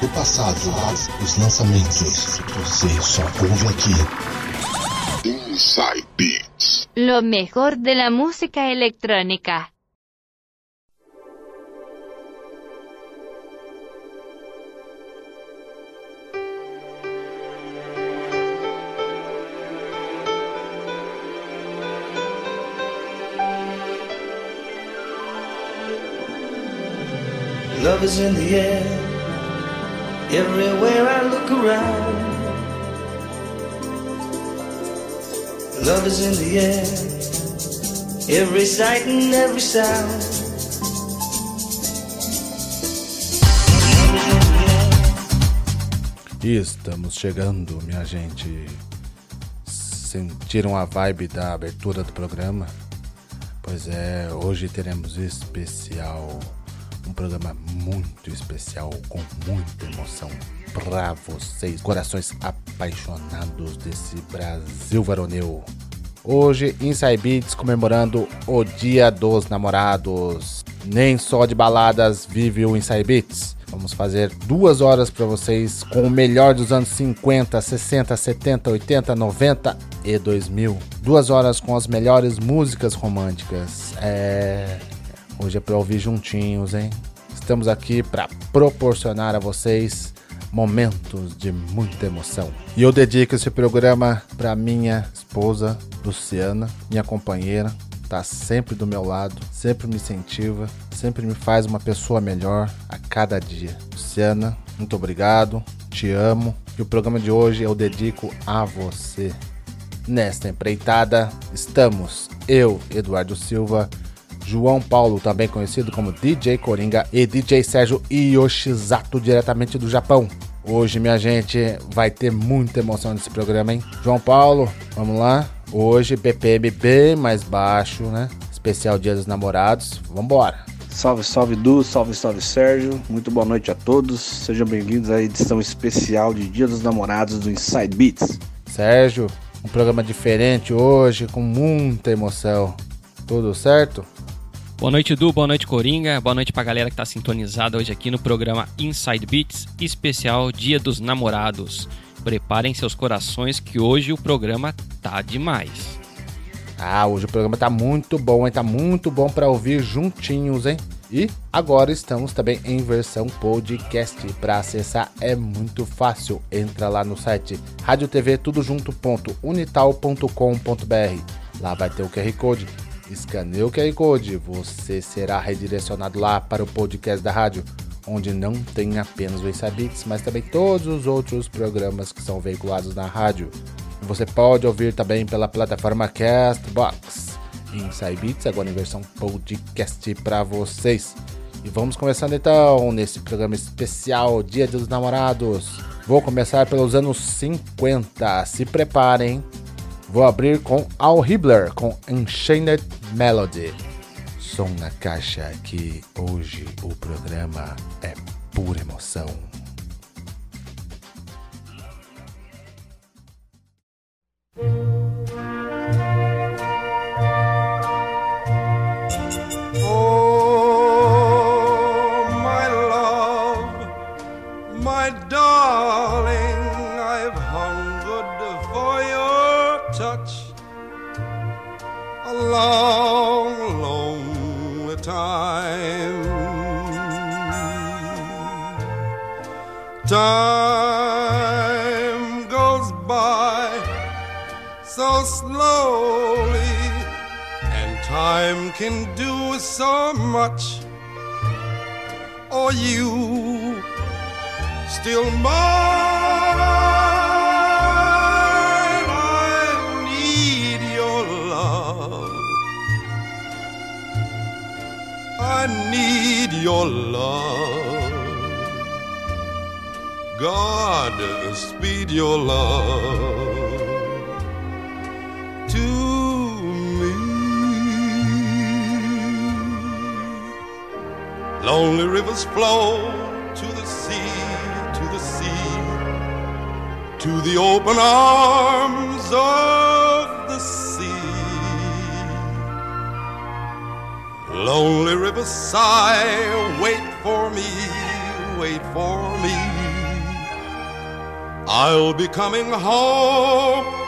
do passado, os lançamentos. Você só ouve aqui. Inside Beats. Lo mejor de la música electrónica. Love is in the air. Everywhere I look around. Love is in the air. Every sight and every sound. Estamos chegando, minha gente. Sentiram a vibe da abertura do programa? Pois é, hoje teremos especial um programa muito especial, com muita emoção para vocês, corações apaixonados desse Brasil varonil. Hoje, Inside Beats comemorando o Dia dos Namorados. Nem só de baladas vive o Inside Beats. Vamos fazer duas horas para vocês com o melhor dos anos 50, 60, 70, 80, 90 e 2000. Duas horas com as melhores músicas românticas. É Hoje é para ouvir juntinhos, hein? Estamos aqui para proporcionar a vocês momentos de muita emoção. E eu dedico esse programa para minha esposa, Luciana, minha companheira, tá sempre do meu lado, sempre me incentiva, sempre me faz uma pessoa melhor a cada dia. Luciana, muito obrigado, te amo. E o programa de hoje eu dedico a você. Nesta empreitada, estamos eu, Eduardo Silva, João Paulo, também conhecido como DJ Coringa, e DJ Sérgio Yoshizato, diretamente do Japão. Hoje, minha gente, vai ter muita emoção nesse programa, hein? João Paulo, vamos lá. Hoje, BPM bem mais baixo, né? Especial Dia dos Namorados. Vambora! Salve, salve Du, salve, salve Sérgio. Muito boa noite a todos. Sejam bem-vindos à edição especial de Dia dos Namorados do Inside Beats. Sérgio, um programa diferente hoje, com muita emoção. Tudo certo? Boa noite, Du. Boa noite, Coringa. Boa noite pra galera que tá sintonizada hoje aqui no programa Inside Beats, especial Dia dos Namorados. Preparem seus corações que hoje o programa tá demais. Ah, hoje o programa tá muito bom, hein? Tá muito bom para ouvir juntinhos, hein? E agora estamos também em versão podcast. Para acessar é muito fácil. Entra lá no site radiotv.unital.com.br. Lá vai ter o QR Code Escaneie o QR Code, você será redirecionado lá para o podcast da rádio, onde não tem apenas o Insabits, mas também todos os outros programas que são veiculados na rádio. Você pode ouvir também pela plataforma Castbox. Inside Beats agora em versão podcast para vocês. E vamos começando então nesse programa especial Dia dos Namorados. Vou começar pelos anos 50. Se preparem. Vou abrir com Al Hibbler com Enchanted Melody. Som na caixa que hoje o programa é pura emoção. Oh, my love, my darling, long, long time. Time goes by so slowly, and time can do so much. Or you still mine? I need your love. God, speed your love to me. Lonely rivers flow to the sea, to the sea, to the open arms of lonely riverside, wait for me, wait for me. I'll be coming home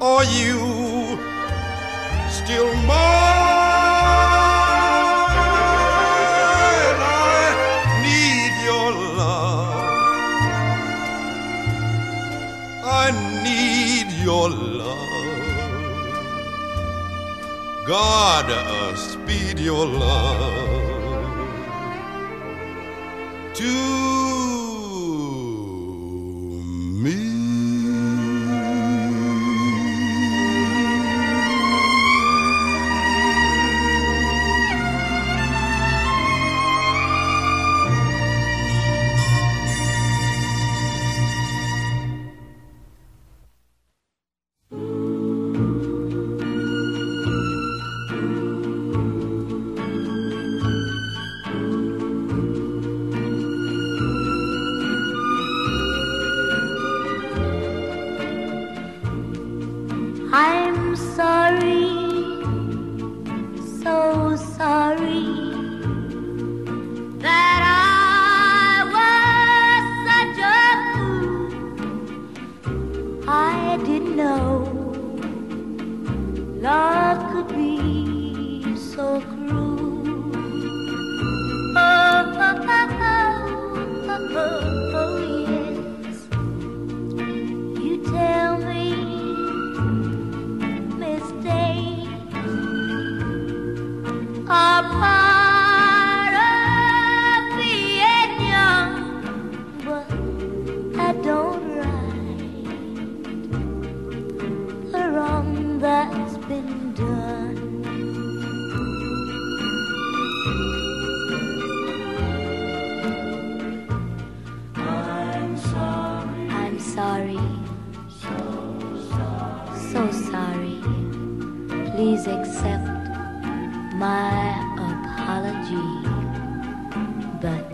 or you still mine. I need your love. I need your love. God, uh, speed your love. Please accept my apology. But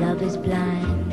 love is blind.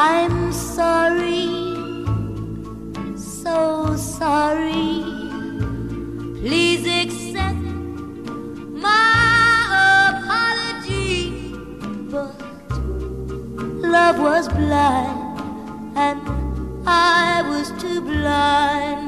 I'm sorry, so sorry. Please accept my apology. But love was blind, and I was too blind.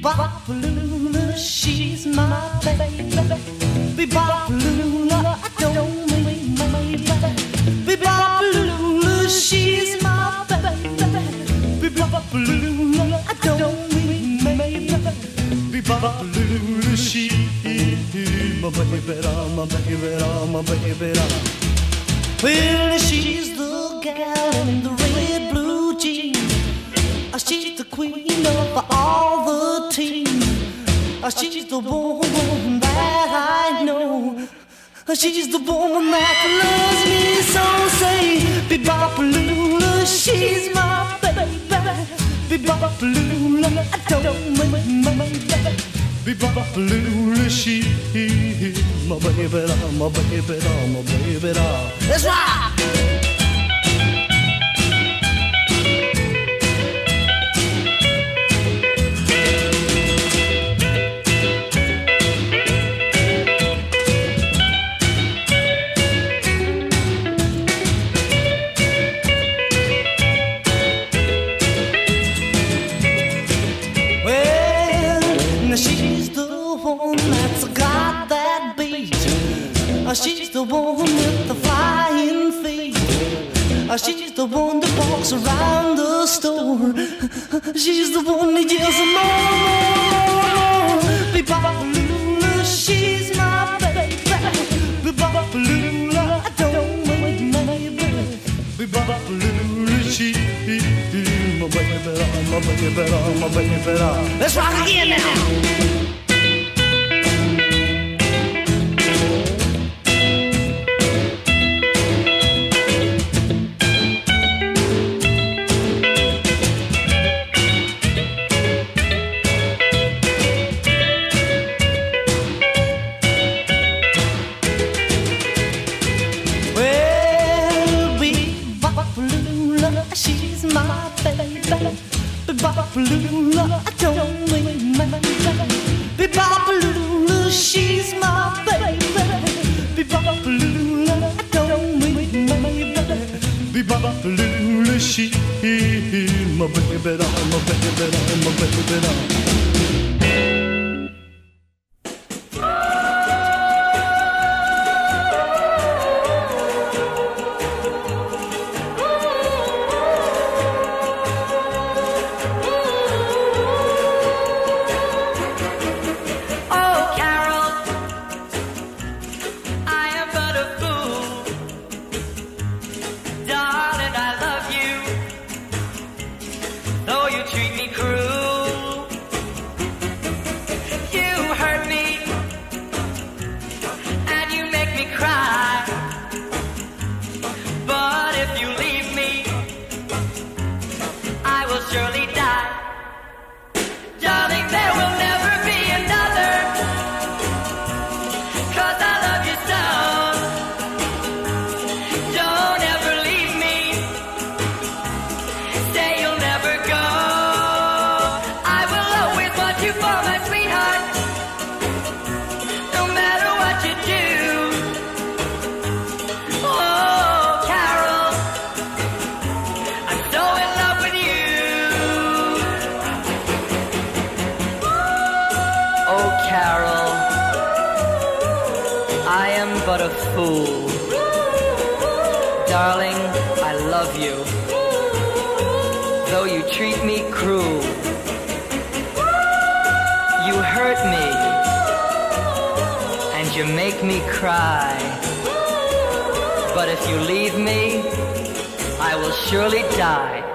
Bebop Lula, she's my baby. Bebop Lula, I don't mean maybe. Bebop Lula, she's my baby. Bebop Lula, I don't mean maybe. Bebop Lula, she's my baby, my baby, my baby. Well, she's the gal in the red blue She's the queen of all the team. Uh, She's the woman that I know. Uh, She's the woman that loves me so. Say, Bebopalula, she's my baby. Bebopalula, I don't mean my baby. She's my baby, my baby, my baby. That's right. The one that walks around the store. She's the one that yells more, more, more. Bebopalula, she's my baby. Bebopalula, I don't mean maybe. Bebopalula, she's my baby, my baby, my baby. Let's rock again now. Luna, she's my baby. Bebopalula, I don't mean my baby. Bebopalula, she's my baby. Bebopalula, I don't mean my baby. Bebopalula, she's my baby. I'm a baby, I'm a baby, I'm a baby. cry. But if you leave me, I will surely die.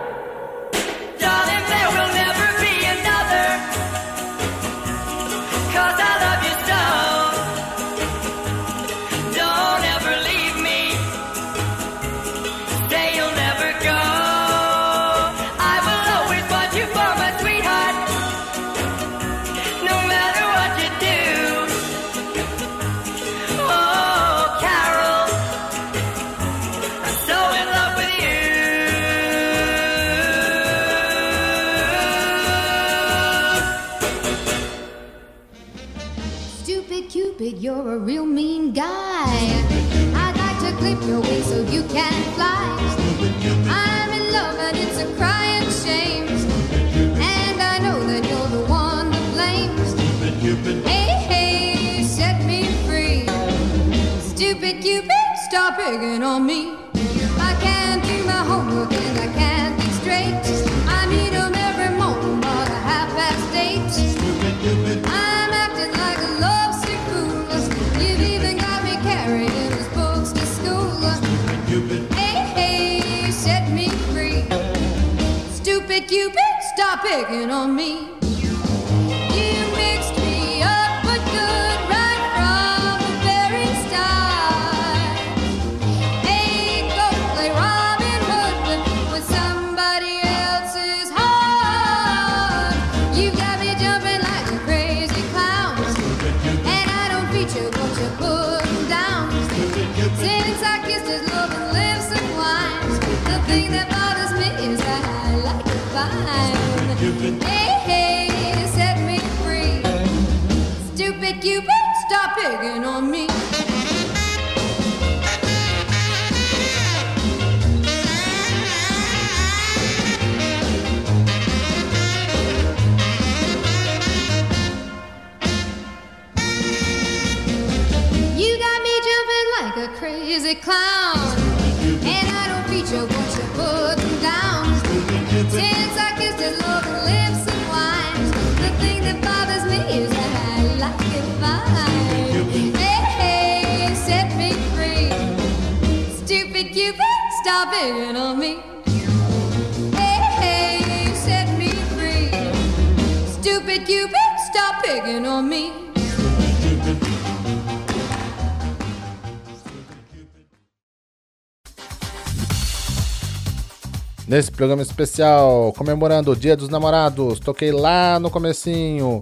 guy. I'd like to clip your wings so you can fly. I'm in love and it's a crying shame. And I know that you're the one to blame. Hey, hey, set me free. Stupid Cupid, stop picking on me. Picking on me. begging on me. Nesse programa especial, comemorando o Dia dos Namorados, toquei lá no comecinho.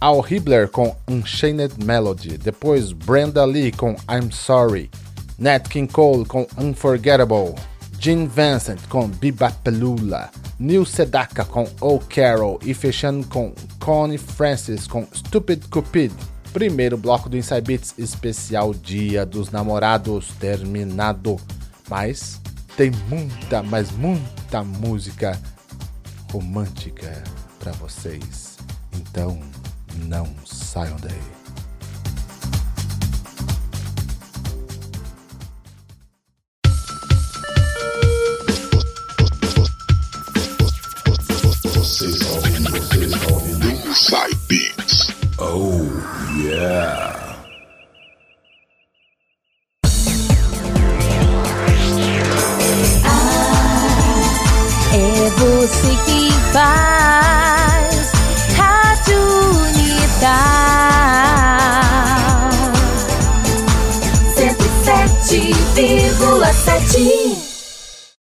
Al Hibler com Unchained Melody, depois Brenda Lee com I'm Sorry, Nat King Cole com Unforgettable, Gene Vincent com Bebopalooza, Neil Sedaka com Oh Carol. E fechando com Connie Francis com Stupid Cupid. Primeiro bloco do Inside Beats especial Dia dos Namorados terminado. Mas tem muita, mas muita música romântica para vocês. Então, não saiam daí.